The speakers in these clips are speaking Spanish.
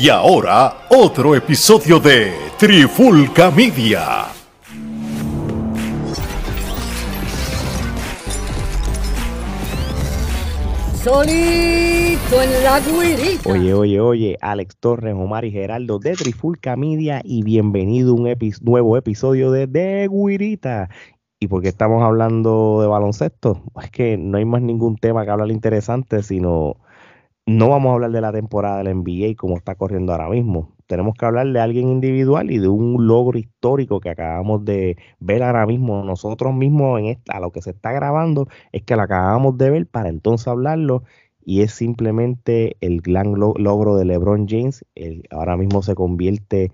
Y ahora, otro episodio de Trifulca Media. Solito en la guirita. Oye, oye, oye, Alex Torres, Omar y Geraldo de Trifulca Media y bienvenido a un nuevo episodio de De Guirita. ¿Y por qué estamos hablando de baloncesto? Es que no hay más ningún tema que hablar interesante, sino no vamos a hablar de la temporada del NBA como está corriendo ahora mismo. Tenemos que hablar de alguien individual y de un logro histórico que acabamos de ver ahora mismo nosotros mismos en esta, a lo que se está grabando es que lo acabamos de ver para entonces hablarlo y es simplemente el gran logro de LeBron James. ahora mismo se convierte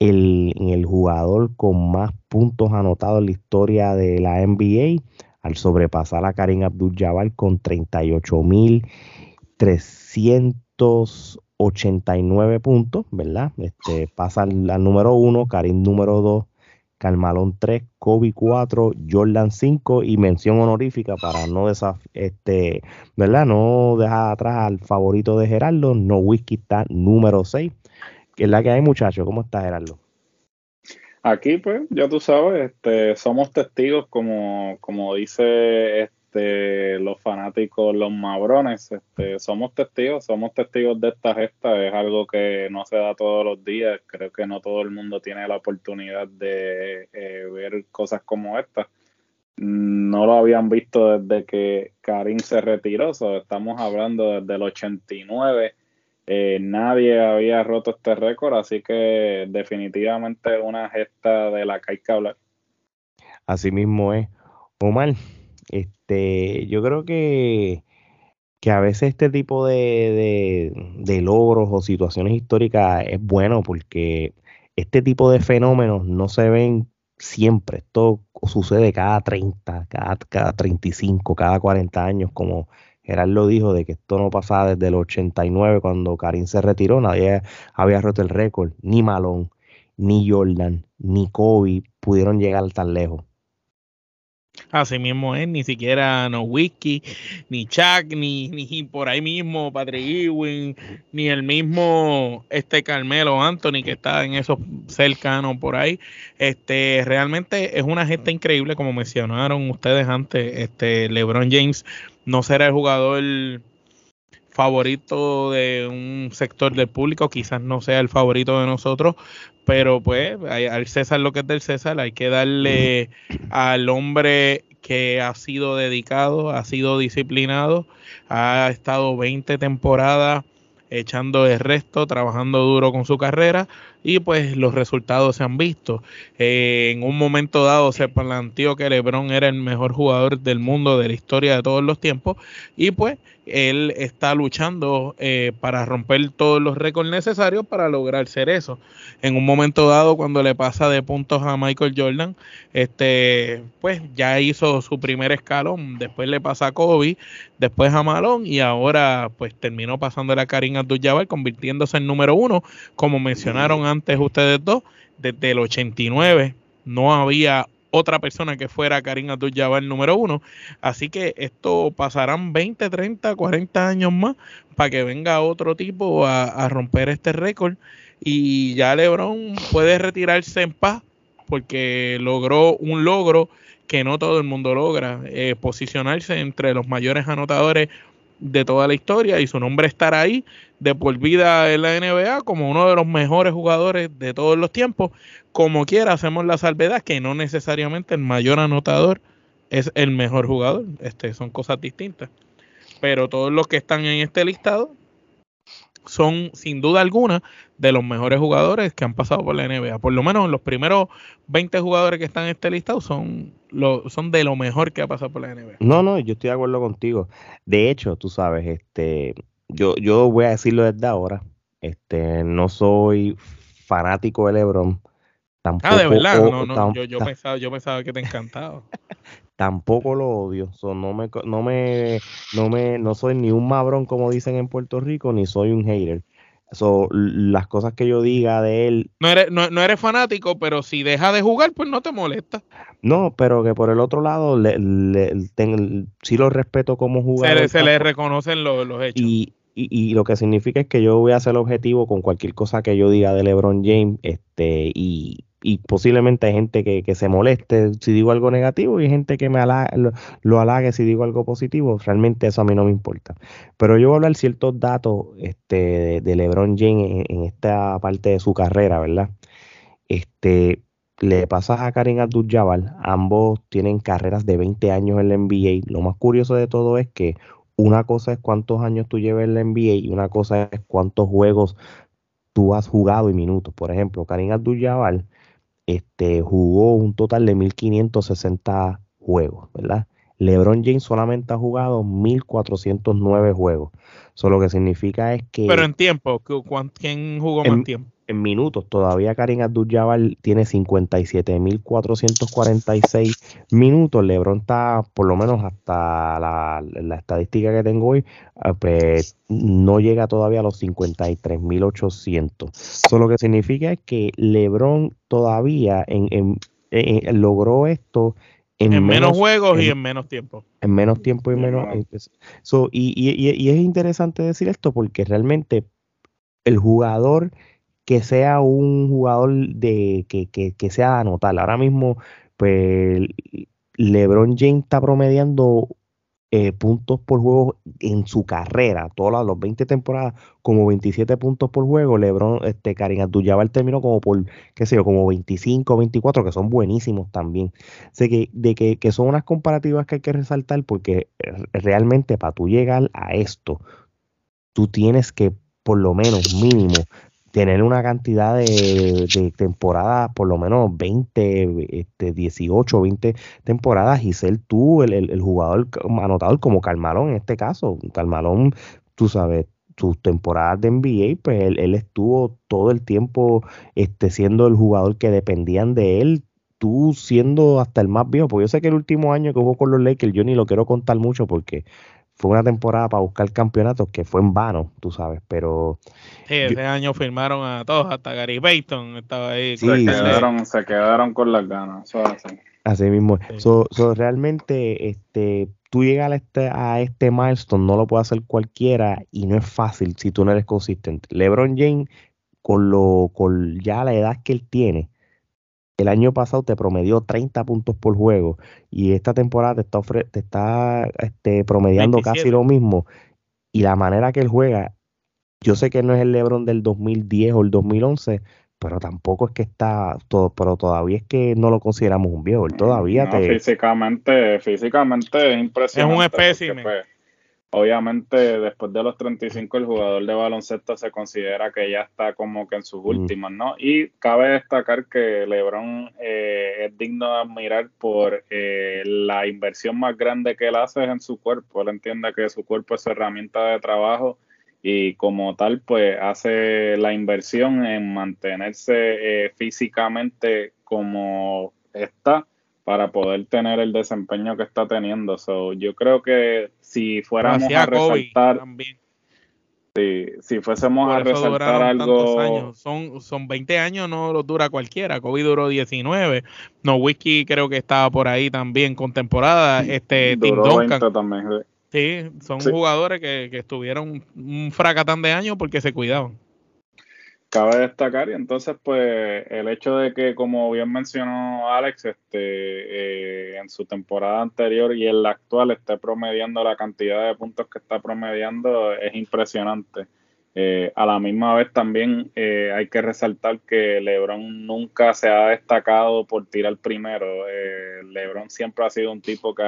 en el jugador con más puntos anotados en la historia de la NBA al sobrepasar a Karim Abdul-Jabbar con 38 mil 389 puntos, ¿verdad? Este, pasa al, número 1, Karim número 2, Carmalón 3, Kobe 4, Jordan 5 y mención honorífica para no este, ¿verdad? No dejar atrás al favorito de Gerardo, No Whisky está número 6. Que es la que hay, muchachos. ¿Cómo está Gerardo? Aquí, pues, ya tú sabes, este, somos testigos, como, como dice este, los fanáticos, los mabrones, este, somos testigos, somos testigos de esta gesta, es algo que no se da todos los días, creo que no todo el mundo tiene la oportunidad de eh, ver cosas como esta. No lo habían visto desde que Karim se retiró, estamos hablando desde el 89. Eh, nadie había roto este récord, así que definitivamente una gesta de la que hablar. Así mismo es. Omar, este, yo creo que, que a veces este tipo de, de, logros o situaciones históricas es bueno porque este tipo de fenómenos no se ven siempre. Esto sucede cada 30, cada, cada 35, cada 40 años, como Gerardo dijo, de que esto no pasaba desde el 89 cuando Karim se retiró, nadie había roto el récord, ni Malone, ni Jordan, ni Kobe pudieron llegar tan lejos. Así mismo es, ni siquiera no whisky, ni Chuck, ni, ni por ahí mismo Patrick Ewing, ni el mismo este Carmelo Anthony que está en esos cercanos por ahí. Este realmente es una gesta increíble, como mencionaron ustedes antes. Este LeBron James no será el jugador favorito de un sector del público, quizás no sea el favorito de nosotros, pero pues al César lo que es del César, hay que darle al hombre que ha sido dedicado, ha sido disciplinado, ha estado 20 temporadas echando el resto, trabajando duro con su carrera y pues los resultados se han visto. Eh, en un momento dado se planteó que LeBron era el mejor jugador del mundo de la historia de todos los tiempos y pues él está luchando eh, para romper todos los récords necesarios para lograr ser eso. En un momento dado, cuando le pasa de puntos a Michael Jordan, este, pues ya hizo su primer escalón, después le pasa a Kobe, después a Malone y ahora pues terminó pasando a Karim Abdul-Jabbar convirtiéndose en número uno, como mencionaron antes ustedes dos, desde el 89 no había otra persona que fuera Karim Abdul-Jabbar número uno. Así que esto pasarán 20, 30, 40 años más para que venga otro tipo a, romper este récord. Y ya LeBron puede retirarse en paz porque logró un logro que no todo el mundo logra, eh, posicionarse entre los mayores anotadores de toda la historia y su nombre estará ahí de por vida en la NBA como uno de los mejores jugadores de todos los tiempos. Como quiera, hacemos la salvedad que no necesariamente el mayor anotador es el mejor jugador. Este, son cosas distintas. Pero todos los que están en este listado son sin duda alguna de los mejores jugadores que han pasado por la NBA. Por lo menos los primeros 20 jugadores que están en este listado son, lo, son de lo mejor que ha pasado por la NBA. No, no, yo estoy de acuerdo contigo. De hecho, tú sabes, este, yo, yo voy a decirlo desde ahora. Este, no soy fanático de LeBron. Tampoco, ah, de verdad, no, no, yo, yo, pensaba, yo pensaba que te encantaba. tampoco lo odio. no me, no me, no me, no soy ni un mabrón como dicen en Puerto Rico, ni soy un hater. So, las cosas que yo diga de él. No eres, no, no, eres fanático, pero si deja de jugar, pues no te molesta. No, pero que por el otro lado, le, le, sí lo respeto como jugador. Se le, reconocen los, hechos. Y, y, lo que significa es que yo voy a ser objetivo con cualquier cosa que yo diga de LeBron James, este, y, y posiblemente hay gente que, se moleste si digo algo negativo y hay gente que me lo, halague si digo algo positivo. Realmente eso a mí no me importa. Pero yo voy a hablar ciertos datos este, de, LeBron James en, esta parte de su carrera, ¿verdad? Este, le pasa a Karim Abdul-Jabbar, ambos tienen carreras de 20 años en la NBA. Lo más curioso de todo es que una cosa es cuántos años tú llevas en la NBA y una cosa es cuántos juegos tú has jugado y minutos. Por ejemplo, Karim Abdul-Jabbar este, jugó un total de 1560 juegos, ¿verdad? LeBron James solamente ha jugado 1409 juegos. Eso lo que significa es que. Pero en tiempo, ¿quién jugó más tiempo? En minutos, todavía Karim Abdul-Jabbar tiene 57.446 minutos. LeBron está, por lo menos hasta la, estadística que tengo hoy, ah, pues no llega todavía a los 53.800. Eso lo que significa es que LeBron todavía en, logró esto en, menos, juegos y en menos tiempo. En menos tiempo y menos. y, y, es interesante decir esto porque realmente el jugador que sea un jugador de que, que, que sea anotar. Ahora mismo, pues LeBron James está promediando eh, puntos por juego en su carrera, todas las 20 temporadas, como 27 puntos por juego. LeBron, este, Karim Abdul-Jabbar terminó como por, qué sé yo, como 25, 24, que son buenísimos también. Sé que, de que, que son unas comparativas que hay que resaltar porque eh, realmente para tú llegar a esto, tú tienes que por lo menos mínimo tener una cantidad de, temporadas, por lo menos 20, este, 18, 20 temporadas y ser tú el, jugador anotador como Carmalón en este caso. Carmalón, tú sabes, sus temporadas de NBA, pues él, estuvo todo el tiempo este, siendo el jugador que dependían de él, tú siendo hasta el más viejo, porque yo sé que el último año que jugó con los Lakers, yo ni lo quiero contar mucho porque fue una temporada para buscar campeonatos que fue en vano, tú sabes, pero... Sí, ese año firmaron a todos, hasta Gary Payton estaba ahí. Sí, se, quedaron, se quedaron con las ganas, eso así. Así mismo. So, realmente, este, tú llegas a este, a este milestone, no lo puede hacer cualquiera y no es fácil si tú no eres consistente. LeBron James, con, lo, con ya la edad que él tiene, el año pasado te promedió 30 puntos por juego y esta temporada te está, te está este, promediando casi lo mismo. Y la manera que él juega, yo sé que no es el LeBron del 2010 o el 2011, pero tampoco es que está todo, pero todavía es que no lo consideramos un viejo. Él todavía te... Físicamente, físicamente es impresionante. Es un espécimen. Pues, Obviamente, después de los 35, el jugador de baloncesto se considera que ya está como que en sus últimas, ¿no? Y cabe destacar que LeBron eh, es digno de admirar por eh, la inversión más grande que él hace en su cuerpo. Él entiende que su cuerpo es herramienta de trabajo y como tal, pues hace la inversión en mantenerse eh, físicamente como está para poder tener el desempeño que está teniendo. So, yo creo que si fuéramos a resaltar, si fuésemos a resaltar algo, son son 20 años no lo dura cualquiera. Kobe duró 19. No Whisky creo que estaba por ahí también con temporada. Este Tim Duncan. también. Sí, son jugadores que, que estuvieron un fracatán de años porque se cuidaban cabe destacar y entonces pues el hecho de que como bien mencionó Alex este eh, en su temporada anterior y en la actual esté promediando la cantidad de puntos que está promediando es impresionante. Eh, a la misma vez también eh, hay que resaltar que LeBron nunca se ha destacado por tirar primero. LeBron siempre ha sido un tipo que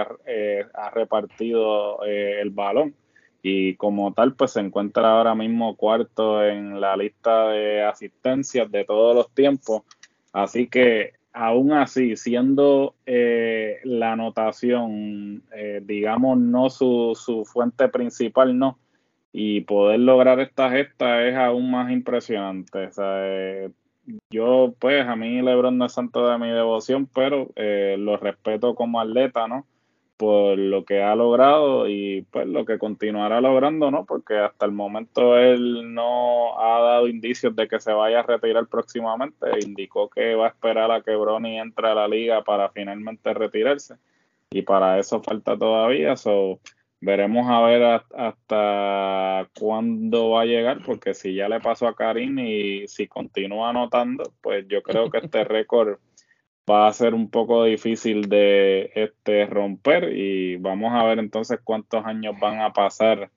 ha repartido el balón y como tal pues se encuentra ahora mismo cuarto en la lista de asistencias de todos los tiempos. Así que aún así, siendo eh, la anotación, eh, digamos, no su, su, fuente principal, no, y poder lograr esta gesta es aún más impresionante. O sea, eh, yo, pues, a mí LeBron no es santo de mi devoción, pero lo respeto como atleta, ¿no? Por lo que ha logrado y pues lo que continuará logrando, ¿no? Porque hasta el momento él no ha dado indicios de que se vaya a retirar próximamente. Indicó que va a esperar a que Brony entre a la liga para finalmente retirarse y para eso falta todavía. So, veremos a ver hasta cuándo va a llegar, porque si ya le pasó a Karim y si continúa anotando, pues yo creo que este récord va a ser un poco difícil de este romper y vamos a ver entonces cuántos años van a pasar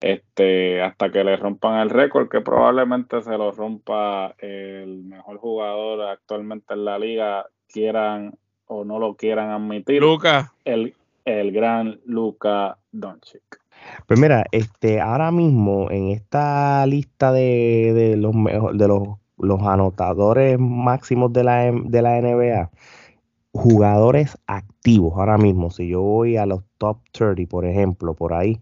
este hasta que le rompan el récord que probablemente se lo rompa el mejor jugador actualmente en la liga quieran o no lo quieran admitir Luca el, el gran Luca Doncic. Pues mira este ahora mismo en esta lista de, de los de los los anotadores máximos de la, de la NBA, jugadores activos ahora mismo, si yo voy a los top 30, por ejemplo, por ahí,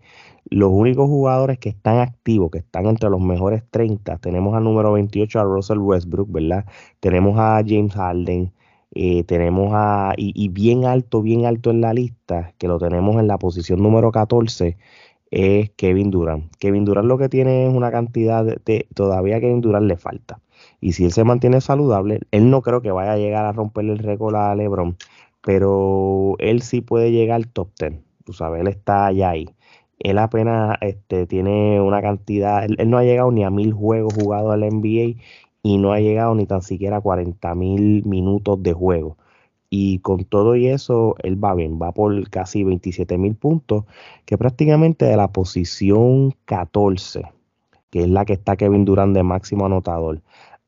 los únicos jugadores que están activos, que están entre los mejores 30, tenemos al número 28 a Russell Westbrook, ¿verdad? Tenemos a James Harden, eh, tenemos a, y, bien alto, bien alto en la lista, que lo tenemos en la posición número 14, es Kevin Durant. Kevin Durant lo que tiene es una cantidad de, todavía Kevin Durant le falta. Y si él se mantiene saludable, él no creo que vaya a llegar a romperle el récord a LeBron, pero él sí puede llegar al top 10. Tú sabes, él está allá ahí. Él apenas este, tiene una cantidad, él, no ha llegado ni a mil juegos jugados al NBA y no ha llegado ni tan siquiera a 40 mil minutos de juego. Y con todo y eso, él va bien, va por casi 27 mil puntos, que prácticamente de la posición 14, que es la que está Kevin Durant de máximo anotador,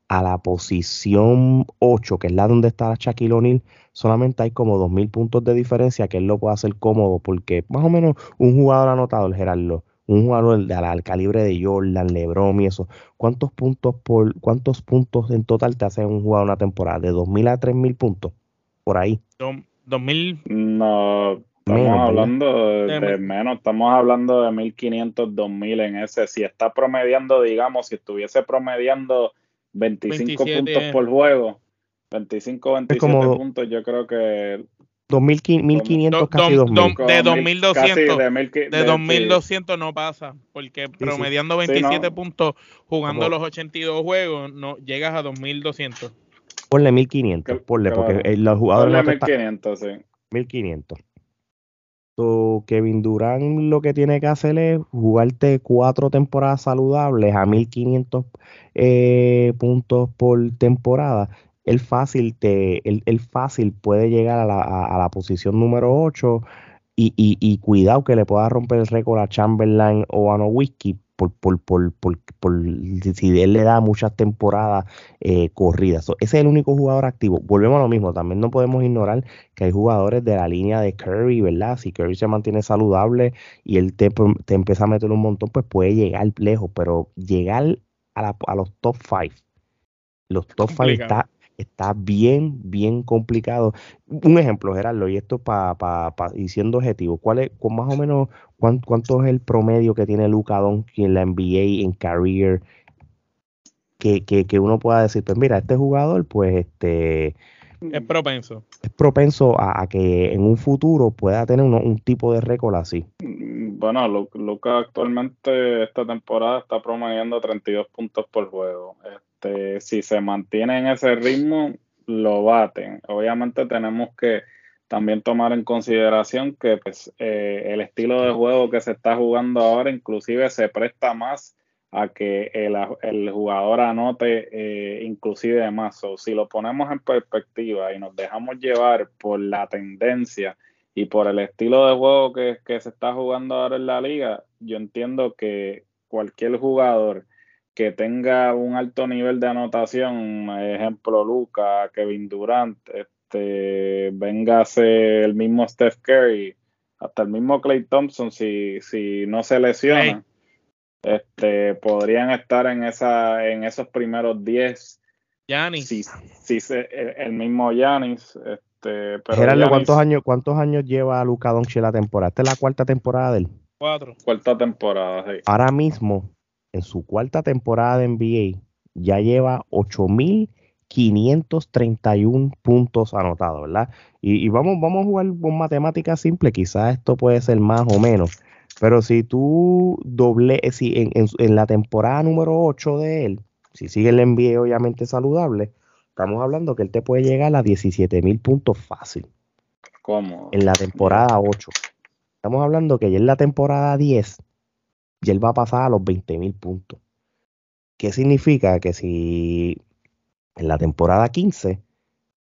a la posición 8, que es la donde está Shaquille O'Neal, solamente hay como 2.000 puntos de diferencia que él lo puede hacer cómodo, porque más o menos un jugador anotado, el Gerardo, un jugador de, al, calibre de Jordan, LeBron y eso, ¿cuántos puntos por cuántos puntos en total te hace un jugador una temporada? ¿De 2.000 a 3.000 puntos? Por ahí. 2.000. No, estamos hablando de, menos, estamos hablando de 1.500, 2.000 en ese. Si está promediando, digamos, si estuviese promediando 25 puntos por juego. 25, 27 puntos, yo creo que 2.500, casi 2.000. De 2.200. De 2.200 no pasa, porque promediando 27 puntos, jugando los 82 juegos, no llegas a 2.200. Ponle 1.500, ponle, porque los jugadores... Ponle 1.500, sí. 1.500. Kevin Durant lo que tiene que hacer es jugarte cuatro temporadas saludables a 1500 eh, puntos por temporada. El fácil, te, fácil puede llegar a la, a, la posición número 8 y, y, y, cuidado que le pueda romper el récord a Chamberlain o a Nowitzki por, por, por, por, si él le da muchas temporadas eh, corridas. ese es el único jugador activo. Volvemos a lo mismo, también no podemos ignorar que hay jugadores de la línea de Curry, ¿verdad? Si Curry se mantiene saludable y él te, te empieza a meter un montón, pues puede llegar lejos, pero llegar a, a los top 5, los top 5 está está bien, bien complicado. Un ejemplo, Gerardo, y esto para pa, pa, diciendo objetivo, ¿cuál es, con más o menos, cuánto, es el promedio que tiene Luca Doncic en la NBA, en career? Que, que, uno pueda decir, pues mira, este jugador, pues este... Es propenso. Es propenso a, que en un futuro pueda tener un tipo de récord así. Bueno, Luca actualmente esta temporada está promediando 32 puntos por juego. Este, si se mantiene en ese ritmo, lo baten. Obviamente tenemos que también tomar en consideración que pues, eh, el estilo de juego que se está jugando ahora inclusive se presta más a que el, jugador anote eh, inclusive más. O si lo ponemos en perspectiva y nos dejamos llevar por la tendencia y por el estilo de juego que se está jugando ahora en la liga, yo entiendo que cualquier jugador que tenga un alto nivel de anotación, ejemplo Luca, Kevin Durant, este, véngase el mismo Steph Curry, hasta el mismo Clay Thompson, si, si no se lesiona, este, podrían estar en esa, en esos primeros 10. Yanis. Si, si se, el, mismo Yanis. Este, pero ¿cuántos años, ¿cuántos años lleva Luca Doncic la temporada? Esta es la cuarta temporada de él. Cuatro. Cuarta temporada, sí. Ahora mismo en su cuarta temporada de NBA ya lleva 8.531 puntos anotados, ¿verdad? Y, vamos, vamos a jugar con matemáticas simples, quizás esto puede ser más o menos, pero si tú doble, eh, si en, la temporada número 8 de él, si sigue el NBA obviamente saludable, estamos hablando que él te puede llegar a 17.000 puntos fácil. ¿Cómo? En la temporada 8 estamos hablando que ya en la temporada 10, ya él va a pasar a los 20 mil puntos. ¿Qué significa? Que si en la temporada 15,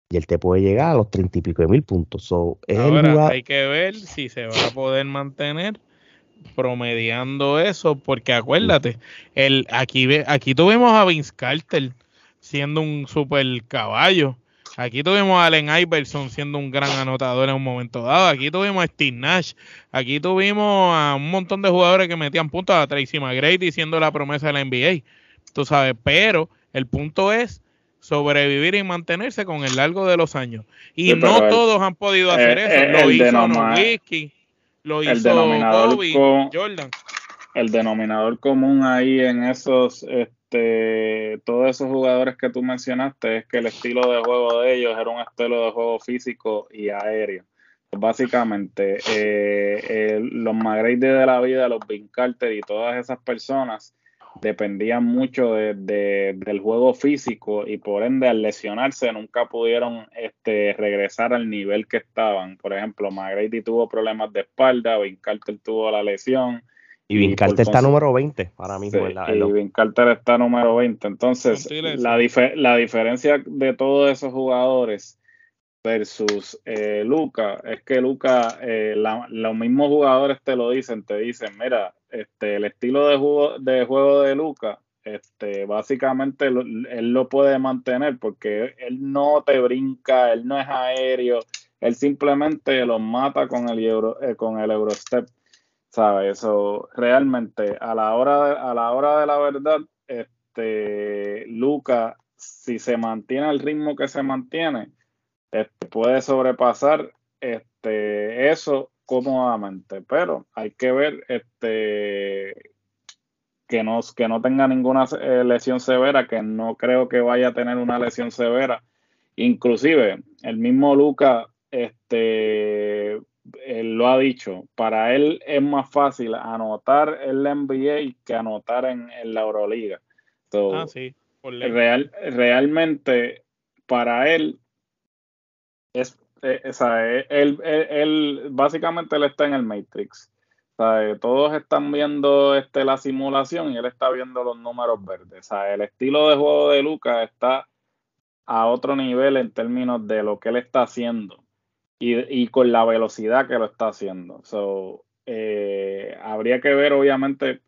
ya él te puede llegar a los 30 y pico de mil puntos. Ahora hay que ver si se va a poder mantener promediando eso, porque acuérdate, el, aquí, aquí tuvimos a Vince Carter siendo un super caballo. Aquí tuvimos a Allen Iverson siendo un gran anotador en un momento dado. Aquí tuvimos a Steve Nash. Aquí tuvimos a un montón de jugadores que metían puntos a Tracy McGrady siendo la promesa de la NBA. Tú sabes, pero el punto es sobrevivir y mantenerse con el largo de los años. Y no todos han podido hacer eso. lo hizo Nowitzki, lo hizo Kobe, Jordan. El denominador común ahí en esos, este, todos esos jugadores que tú mencionaste es que el estilo de juego de ellos era un estilo de juego físico y aéreo. Básicamente, eh, eh, los McGrady de la vida, los Vin Carter y todas esas personas dependían mucho de, del juego físico y por ende al lesionarse nunca pudieron este, regresar al nivel que estaban. Por ejemplo, McGrady tuvo problemas de espalda, Vin Carter tuvo la lesión. Y Vin Carter está número 20 para mí. y Vin Carter está número 20. Entonces, la, la diferencia de todos esos jugadores versus eh, Luca es que Luca, eh, los mismos jugadores te lo dicen, te dicen, mira, este, el estilo de juego de, juego de Luca, este, básicamente él lo puede mantener porque él no te brinca, él no es aéreo, él simplemente los mata con el euro, eh, con el Eurostep, ¿sabes? Eso realmente a la hora de, a la hora de la verdad, este, Luca, si se mantiene al ritmo que se mantiene, este, puede sobrepasar este, eso cómodamente, pero hay que ver este, que, no, que no tenga ninguna eh, lesión severa, que no creo que vaya a tener una lesión severa. Inclusive, el mismo Luca este, él lo ha dicho, para él es más fácil anotar en la NBA que anotar en, la Euroliga. ah, sí, real, realmente, para él es, eh, eh, él, él, básicamente él está en el Matrix. todos están viendo este, la simulación y él está viendo los números verdes. el estilo de juego de Lucas está a otro nivel en términos de lo que él está haciendo y, con la velocidad que lo está haciendo. Eh, habría que ver, obviamente,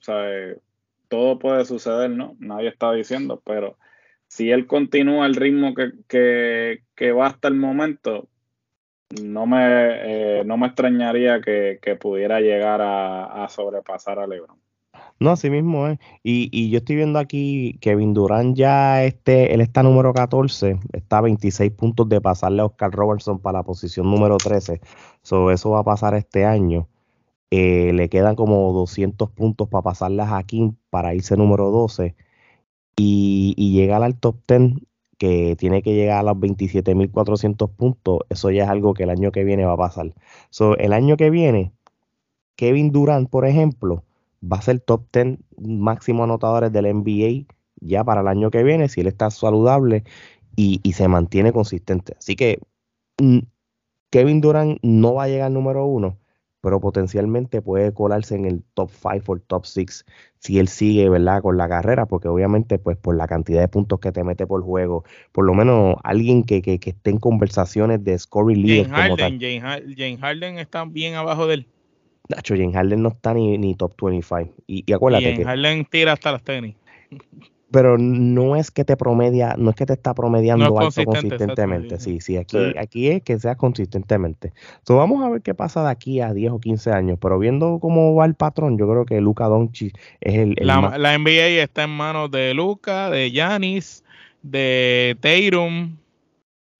todo puede suceder, ¿no? Nadie está diciendo, pero si él continúa el ritmo que, que, que va hasta el momento, no me, eh, no me extrañaría que, pudiera llegar a, sobrepasar a LeBron. No, así mismo es. Y, yo estoy viendo aquí que Durant ya este, él está número 14, está a 26 puntos de pasarle a Oscar Robertson para la posición número 13. So, eso va a pasar este año. Eh, le quedan como 200 puntos para pasarle a Hakim para irse número 12 y, y llegar al top 10 que tiene que llegar a los 27.400 puntos, eso ya es algo que el año que viene va a pasar. So, el año que viene, Kevin Durant, por ejemplo, va a ser top 10 máximo anotadores del NBA ya para el año que viene, si él está saludable y, y se mantiene consistente. Así que mm, Kevin Durant no va a llegar número uno, pero potencialmente puede colarse en el top 5 o el top 6 si él sigue, ¿verdad? Con la carrera, porque obviamente, pues por la cantidad de puntos que te mete por juego, por lo menos alguien que, que, que esté en conversaciones de scoring leader. James Harden, James, Harden está bien abajo de él. Nacho, James Harden no está ni, ni top 25. Y, y acuérdate. James Harden tira hasta las tenis pero no es que te promedia, no es que te está promediando alto consistentemente. Sí, sí, aquí, aquí es que sea consistentemente. Entonces vamos a ver qué pasa de aquí a 10 o 15 años, pero viendo cómo va el patrón, yo creo que Luca Doncic es el, la, la, NBA está en manos de Luca, de Yanis, de Teirum,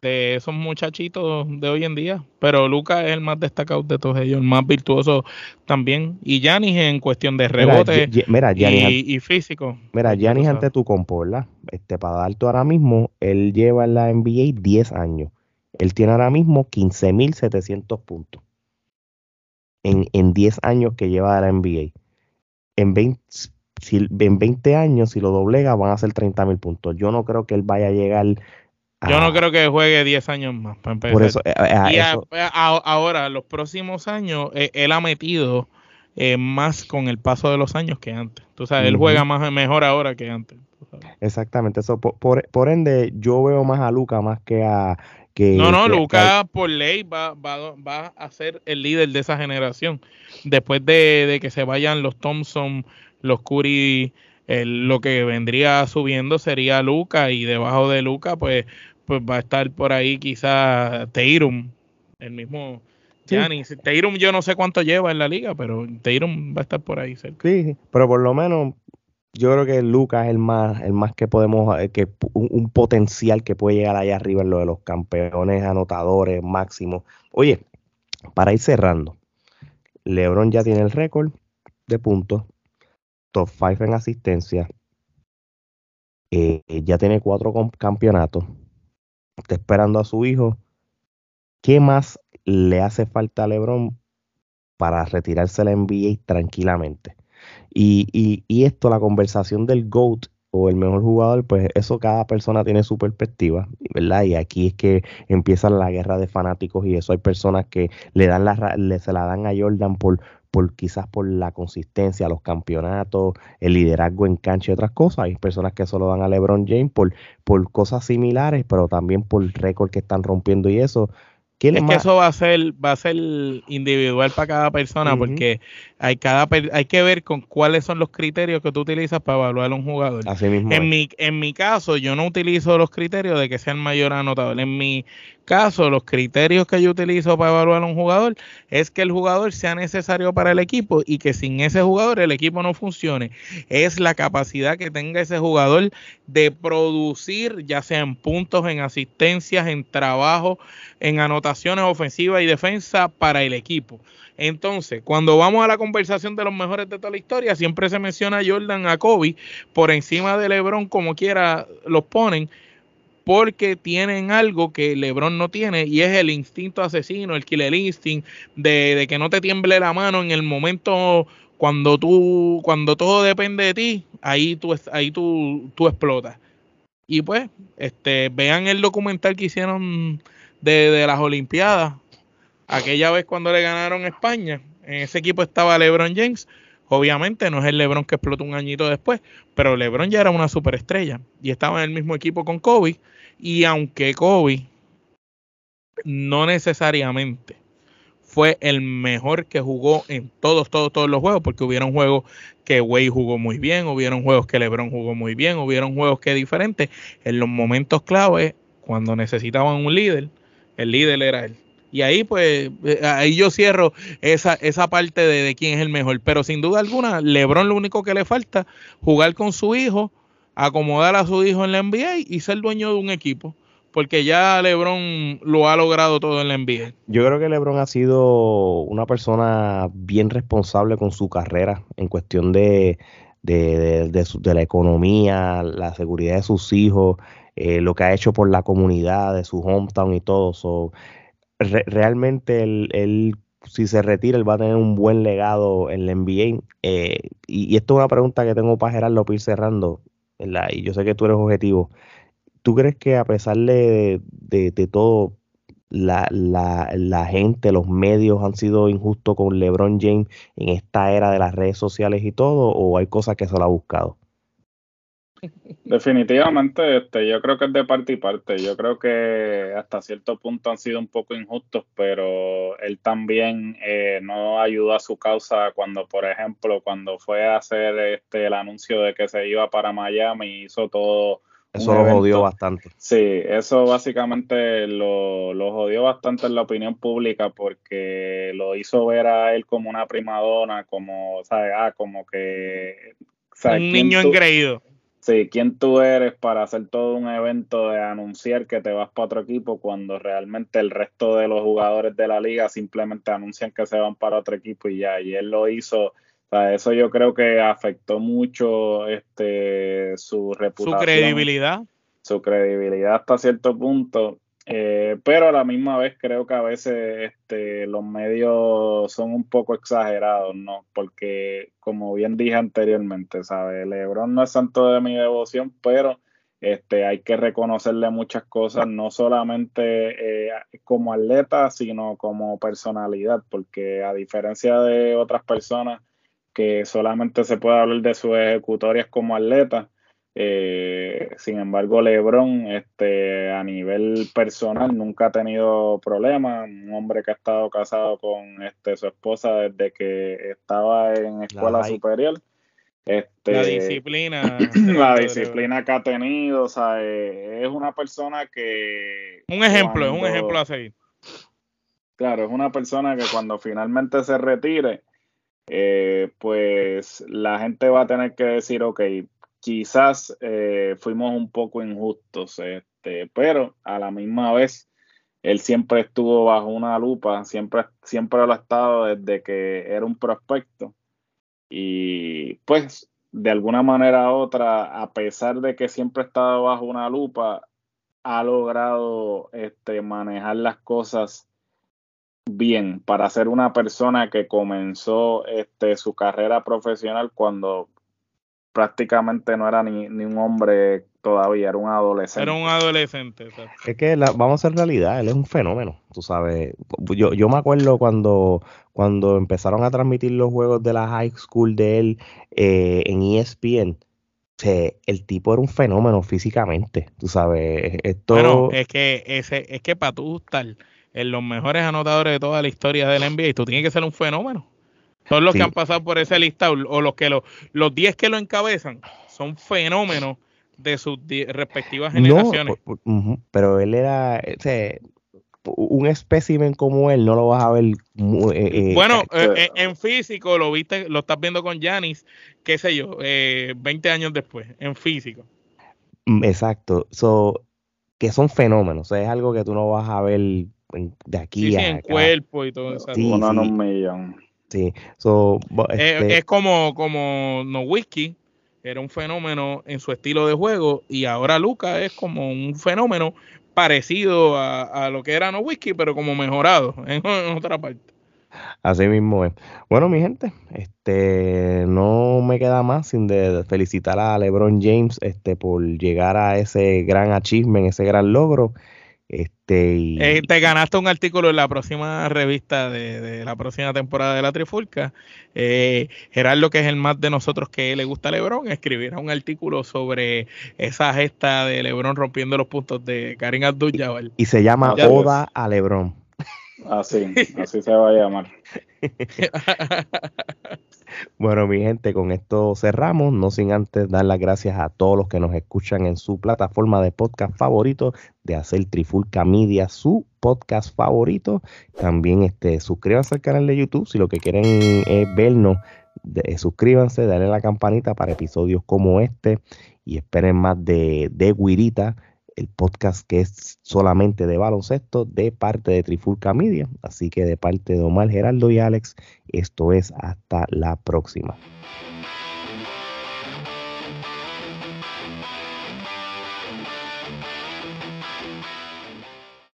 de esos muchachitos de hoy en día. Pero Lucas es el más destacado de todos ellos, el más virtuoso también. Y Yanis en cuestión de rebote y, físico. Mira, Yanis ante tu compo, ¿verdad? Este, para darte ahora mismo, él lleva en la NBA 10 años. Él tiene ahora mismo 15.700 puntos. En, en 10 años que lleva de la NBA. En 20, en 20 años, si lo doblega, van a ser 30.000 puntos. Yo no creo que él vaya a llegar Yo no Ah, creo que juegue 10 años más. Para empezar. Por eso, eh, a y a- eso- a- ahora, los próximos años, eh, él ha metido eh, más con el paso de los años que antes. Tú sabes, él juega más mejor ahora que antes. exactamente, eso por, por, por ende, yo veo más a Luca más que a que No, no, que- Lucas por ley va, va, va a ser el líder de esa generación. Después de, de que se vayan los Thompson, los Curry, el- lo que vendría subiendo sería Luca y debajo de Luca pues, pues va a estar por ahí quizá Teirum, el mismo Sí. Giannis. Teirum yo no sé cuánto lleva en la liga, pero Teirum va a estar por ahí cerca. Sí, pero por lo menos yo creo que Lucas es el más, el más que podemos, eh, que un, un potencial que puede llegar allá arriba en lo de los campeones, anotadores, máximos. Oye, para ir cerrando, LeBron ya tiene el récord de puntos, top 5 en asistencia, eh, ya tiene cuatro campeonatos, está esperando a su hijo. ¿Qué más le hace falta a LeBron para retirarse la NBA tranquilamente? Y, y, y esto, la conversación del GOAT o el mejor jugador, pues eso cada persona tiene su perspectiva, ¿verdad? Y aquí es que empieza la guerra de fanáticos y eso hay personas que le dan la, le, se la dan a Jordan por, por quizás por la consistencia, los campeonatos, el liderazgo en cancha y otras cosas. Hay personas que solo dan a LeBron James por, por cosas similares, pero también por récord que están rompiendo y eso. ¿Quién Es es que más? eso va a ser, va a ser individual para cada persona, porque hay cada hay que ver con cuáles son los criterios que tú utilizas para evaluar a un jugador. Así mismo. es. En mi, en mi caso, yo no utilizo los criterios de que sea el mayor anotador. En mi caso, los criterios que yo utilizo para evaluar a un jugador es que el jugador sea necesario para el equipo y que sin ese jugador el equipo no funcione. Es la capacidad que tenga ese jugador de producir, ya sea en puntos, en asistencias, en trabajo, en anotaciones ofensivas y defensa para el equipo. Entonces, cuando vamos a la conversación de los mejores de toda la historia, siempre se menciona a Jordan, a Kobe, por encima de LeBron, como quiera los ponen, porque tienen algo que LeBron no tiene y es el instinto asesino, el killer instinct, de, que no te tiemble la mano en el momento cuando tú, cuando todo depende de ti, ahí tú, ahí tú, tú explotas. Y pues, este, vean el documental que hicieron de, las Olimpiadas, aquella vez cuando le ganaron España. En ese equipo estaba LeBron James. Obviamente no es el LeBron que explotó un añito después, pero LeBron ya era una superestrella y estaba en el mismo equipo con Kobe. Y aunque Kobe no necesariamente fue el mejor que jugó en todos, todos, todos los juegos, porque hubieron juegos que Wade jugó muy bien, hubieron juegos que LeBron jugó muy bien, hubieron juegos que diferentes. En los momentos clave, cuando necesitaban un líder, el líder era él. Y ahí pues, eh, ahí yo cierro esa, esa parte de, de quién es el mejor. Pero sin duda alguna, LeBron lo único que le falta, jugar con su hijo, acomodar a su hijo en la NBA y ser dueño de un equipo. Porque ya LeBron lo ha logrado todo en la NBA. Yo creo que LeBron ha sido una persona bien responsable con su carrera en cuestión de, de, de- de la economía, la seguridad de sus hijos, eh, lo que ha hecho por la comunidad de su hometown y todo. So, re- realmente él, él, si se retira, él va a tener un buen legado en la NBA. Eh, y, esto es una pregunta que tengo para Gerardo para cerrando. Y yo sé que tú eres objetivo. ¿Tú crees que a pesar de, de- de todo, la, la, la gente, los medios han sido injustos con LeBron James en esta era de las redes sociales y todo? ¿O hay cosas que se lo ha buscado? Definitivamente, este, yo creo que es de parte y parte. Yo creo que hasta cierto punto han sido un poco injustos, pero él también eh, no ayudó a su causa cuando, por ejemplo, cuando fue a hacer este el anuncio de que se iba para Miami, hizo todo. un Eso lo jodió bastante. Sí, eso básicamente lo, lo jodió bastante en la opinión pública porque lo hizo ver a él como una primadona, como, ¿sabes? Ah, como que... ¿sabes? Un ¿quién niño tú- engreído. Sí, ¿quién tú eres para hacer todo un evento de anunciar que te vas para otro equipo cuando realmente el resto de los jugadores de la liga simplemente anuncian que se van para otro equipo y ya? Y él lo hizo. O sea, eso yo creo que afectó mucho este su Su reputación credibilidad. su credibilidad hasta cierto punto. Eh, pero a la misma vez creo que a veces este, los medios son un poco exagerados, ¿no? Porque, como bien dije anteriormente, ¿sabes? LeBron no es santo de mi devoción, pero este, hay que reconocerle muchas cosas, no solamente eh, como atleta, sino como personalidad, porque a diferencia de otras personas que solamente se puede hablar de sus ejecutorias como atleta, eh, sin embargo, LeBron, este, a nivel personal, nunca ha tenido problemas. Un hombre que ha estado casado con este, su esposa desde que estaba en escuela superior. Este, la disciplina. La disciplina que ha tenido, o sea, eh, es una persona que... Un ejemplo, es un ejemplo a seguir. Claro, es una persona que cuando finalmente se retire, eh, pues la gente va a tener que decir, ok, quizás eh, fuimos un poco injustos, este, pero a la misma vez él siempre estuvo bajo una lupa, siempre, siempre lo ha estado desde que era un prospecto. Y pues de alguna manera u otra, a pesar de que siempre ha estado bajo una lupa, ha logrado este, manejar las cosas bien. Para ser una persona que comenzó este, su carrera profesional cuando prácticamente no era ni, ni, un hombre todavía, era un adolescente. Era un adolescente. Es que vamos a hacer realidad, él es un fenómeno, tú sabes. Yo, yo me acuerdo cuando, cuando empezaron a transmitir los juegos de la high school de él eh, en ESPN. el tipo era un fenómeno físicamente, tú sabes. Esto... Bueno, es que, ese, es que para tú estar en los mejores anotadores de toda la historia del NBA, tú tienes que ser un fenómeno. Todos los que han pasado por ese listado, o los que lo, los 10 que lo encabezan, son fenómenos de sus respectivas generaciones. pero él era, un espécimen como él, no lo vas a ver. Eh, eh, bueno, eh, en físico lo viste, lo estás viendo con Janis, qué sé yo, 20 años después, en físico. Mm, exacto, so, que son fenómenos, es algo que tú no vas a ver de aquí sí, a sí, en cuerpo y todo eso. Sí, Sí, so, este es, como, como No Whisky, era un fenómeno en su estilo de juego, y ahora Luca es como un fenómeno parecido a, lo que era No Whisky, pero como mejorado en, otra parte. Así mismo es. Bueno, mi gente, este no me queda más sin de felicitar a LeBron James este por llegar a ese gran achievement, ese gran logro. Este, eh, te ganaste un artículo en la próxima revista de, la próxima temporada de la Trifulca. Eh, Gerardo, que es el más de nosotros que le gusta a Lebron, escribirá un artículo sobre esa gesta de Lebron rompiendo los puntos de Karim Abdul-Jabbar. Y se llama Oda a Lebron. Así, así se va a llamar. Bueno, mi gente, con esto cerramos, no sin antes dar las gracias a todos los que nos escuchan en su plataforma de podcast favorito, de hacer Trifulca Media su podcast favorito. También este, suscríbanse al canal de YouTube si lo que quieren es vernos. suscríbanse, dale a la campanita para episodios como este y esperen más de, de Guirita el podcast que es solamente de baloncesto de parte de Trifulca Media. Así que de parte de Omar, Geraldo y Alex, esto es hasta la próxima.